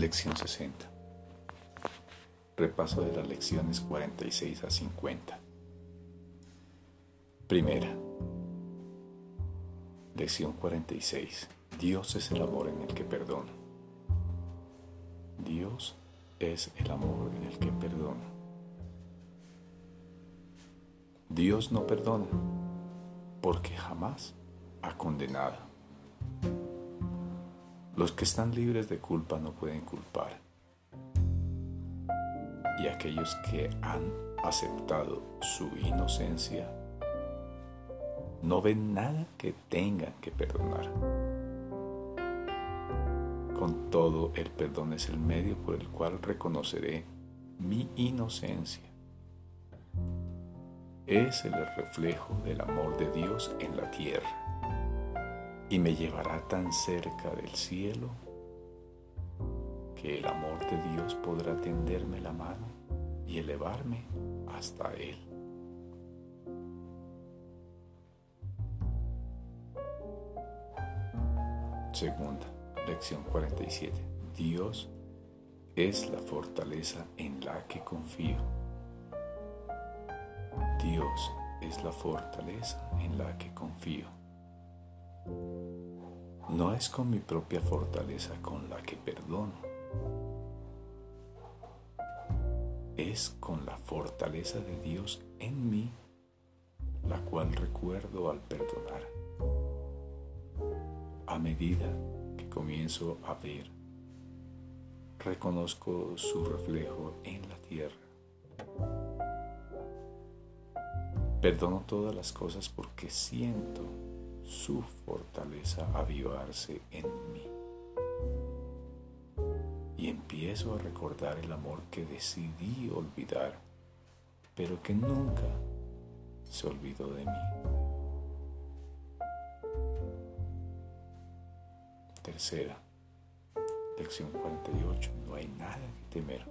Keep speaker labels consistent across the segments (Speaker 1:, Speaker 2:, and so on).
Speaker 1: Lección 60. Repaso de las lecciones 46 a 50. Primera. Lección 46. Dios es el amor en el que perdona. Dios es el amor en el que perdona. Dios no perdona porque jamás ha condenado. Los que están libres de culpa no pueden culpar. Y aquellos que han aceptado su inocencia no ven nada que tengan que perdonar. Con todo, el perdón es el medio por el cual reconoceré mi inocencia. Es el reflejo del amor de Dios en la tierra y me llevará tan cerca del cielo que el amor de Dios podrá tenderme la mano y elevarme hasta Él. Segunda, lección 47. Dios es la fortaleza en la que confío. Dios es la fortaleza en la que confío. No es con mi propia fortaleza con la que perdono. Es con la fortaleza de Dios en mí, la cual recuerdo al perdonar. A medida que comienzo a ver, reconozco su reflejo en la tierra. Perdono todas las cosas porque siento su fortaleza avivarse en mí. Y empiezo a recordar el amor que decidí olvidar, pero que nunca se olvidó de mí. Tercera, lección 48, no hay nada que temer.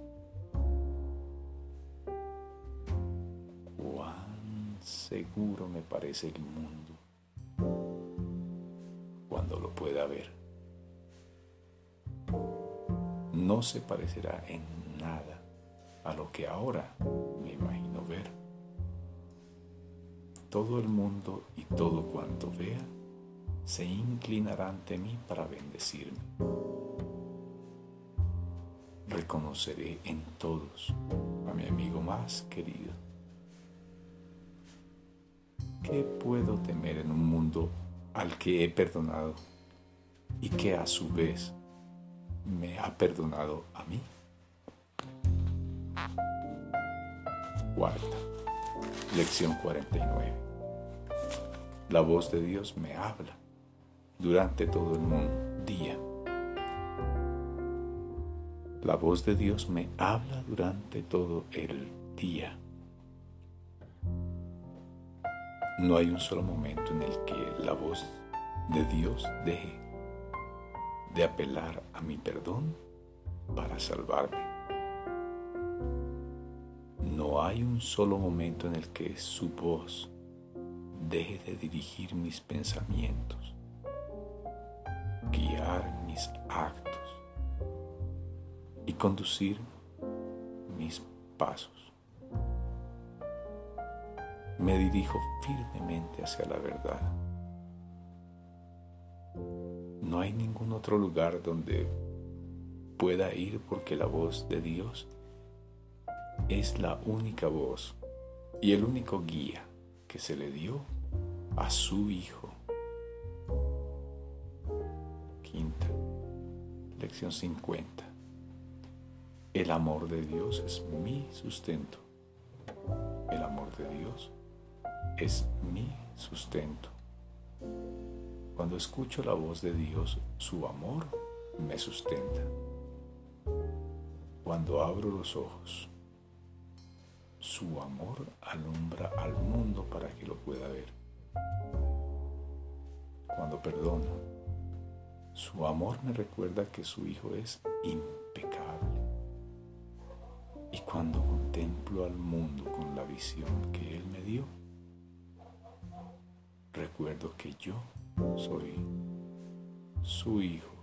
Speaker 1: Cuán seguro me parece el mundo lo pueda ver. No se parecerá en nada a lo que ahora me imagino ver. Todo el mundo y todo cuanto vea se inclinará ante mí para bendecirme. Reconoceré en todos a mi amigo más querido. ¿Qué puedo temer en un mundo al que he perdonado y que a su vez me ha perdonado a mí? Cuarta, lección 49. La voz de Dios me habla durante todo el mundo, día. La voz de Dios me habla durante todo el día. No hay un solo momento en el que la voz de Dios deje de apelar a mi perdón para salvarme. No hay un solo momento en el que su voz deje de dirigir mis pensamientos, guiar mis actos y conducir mis pasos me dirijo firmemente hacia la verdad. No hay ningún otro lugar donde pueda ir porque la voz de Dios es la única voz y el único guía que se le dio a su Hijo. Quinta, lección 50. El amor de Dios es mi sustento. El amor de Dios es mi sustento. Cuando escucho la voz de Dios, su amor me sustenta. Cuando abro los ojos, su amor alumbra al mundo para que lo pueda ver. Cuando perdono, su amor me recuerda que su Hijo es impecable. Y cuando contemplo al mundo con la visión que Él me dio, recuerdo que yo soy su hijo